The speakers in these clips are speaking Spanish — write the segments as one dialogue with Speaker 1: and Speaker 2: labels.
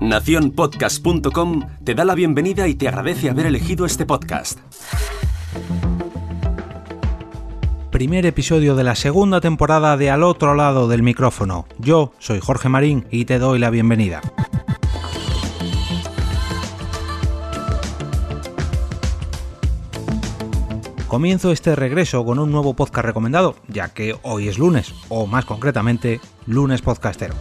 Speaker 1: Naciónpodcast.com te da la bienvenida y te agradece haber elegido este podcast.
Speaker 2: Primer episodio de la segunda temporada de Al otro lado del micrófono. Yo soy Jorge Marín y te doy la bienvenida. Comienzo este regreso con un nuevo podcast recomendado, ya que hoy es lunes, o más concretamente, lunes podcastero.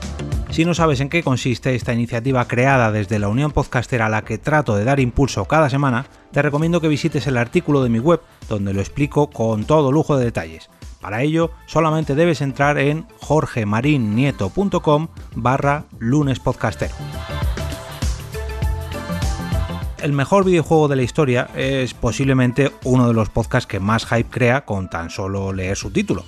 Speaker 2: Si no sabes en qué consiste esta iniciativa creada desde la Unión Podcastera a la que trato de dar impulso cada semana, te recomiendo que visites el artículo de mi web, donde lo explico con todo lujo de detalles. Para ello, solamente debes entrar en jorgemarinieto.com barra lunespodcastero el mejor videojuego de la historia es posiblemente uno de los podcasts que más hype crea con tan solo leer su título.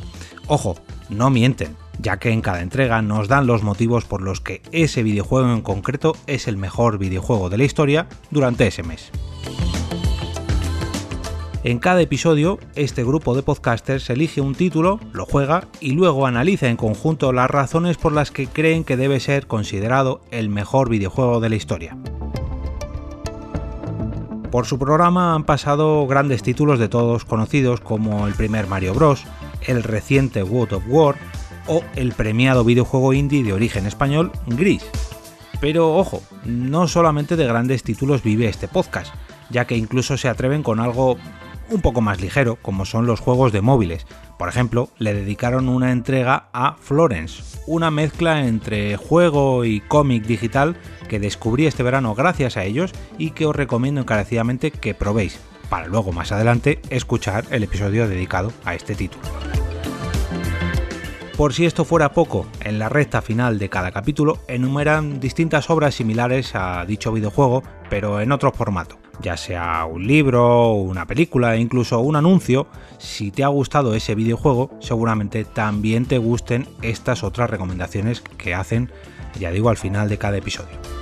Speaker 2: Ojo, no mienten, ya que en cada entrega nos dan los motivos por los que ese videojuego en concreto es el mejor videojuego de la historia durante ese mes. En cada episodio, este grupo de podcasters elige un título, lo juega y luego analiza en conjunto las razones por las que creen que debe ser considerado el mejor videojuego de la historia. Por su programa han pasado grandes títulos de todos conocidos como el primer Mario Bros, el reciente World of War o el premiado videojuego indie de origen español Gris. Pero ojo, no solamente de grandes títulos vive este podcast, ya que incluso se atreven con algo un poco más ligero, como son los juegos de móviles. Por ejemplo, le dedicaron una entrega a Florence, una mezcla entre juego y cómic digital que descubrí este verano gracias a ellos y que os recomiendo encarecidamente que probéis, para luego más adelante escuchar el episodio dedicado a este título. Por si esto fuera poco, en la recta final de cada capítulo enumeran distintas obras similares a dicho videojuego, pero en otro formato ya sea un libro, una película e incluso un anuncio, si te ha gustado ese videojuego, seguramente también te gusten estas otras recomendaciones que hacen, ya digo, al final de cada episodio.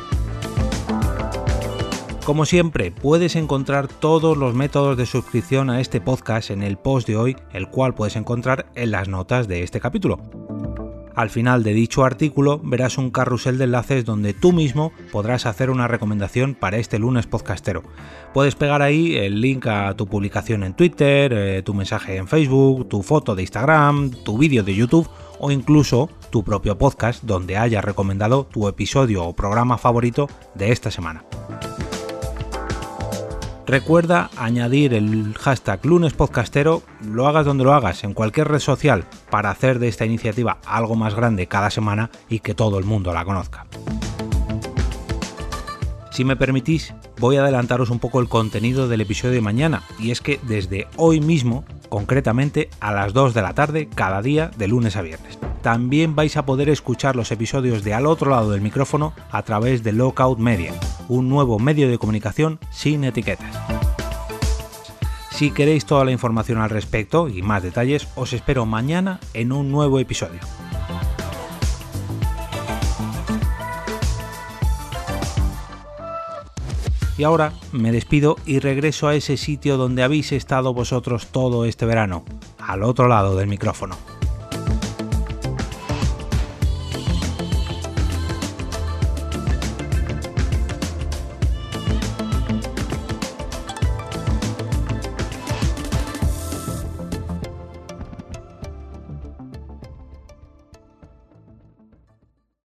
Speaker 2: Como siempre, puedes encontrar todos los métodos de suscripción a este podcast en el post de hoy, el cual puedes encontrar en las notas de este capítulo. Al final de dicho artículo verás un carrusel de enlaces donde tú mismo podrás hacer una recomendación para este lunes podcastero. Puedes pegar ahí el link a tu publicación en Twitter, eh, tu mensaje en Facebook, tu foto de Instagram, tu vídeo de YouTube o incluso tu propio podcast donde hayas recomendado tu episodio o programa favorito de esta semana. Recuerda añadir el hashtag lunespodcastero, lo hagas donde lo hagas, en cualquier red social, para hacer de esta iniciativa algo más grande cada semana y que todo el mundo la conozca. Si me permitís, voy a adelantaros un poco el contenido del episodio de mañana, y es que desde hoy mismo, concretamente a las 2 de la tarde, cada día de lunes a viernes. También vais a poder escuchar los episodios de al otro lado del micrófono a través de Lockout Media, un nuevo medio de comunicación sin etiquetas. Si queréis toda la información al respecto y más detalles, os espero mañana en un nuevo episodio. Y ahora me despido y regreso a ese sitio donde habéis estado vosotros todo este verano, al otro lado del micrófono.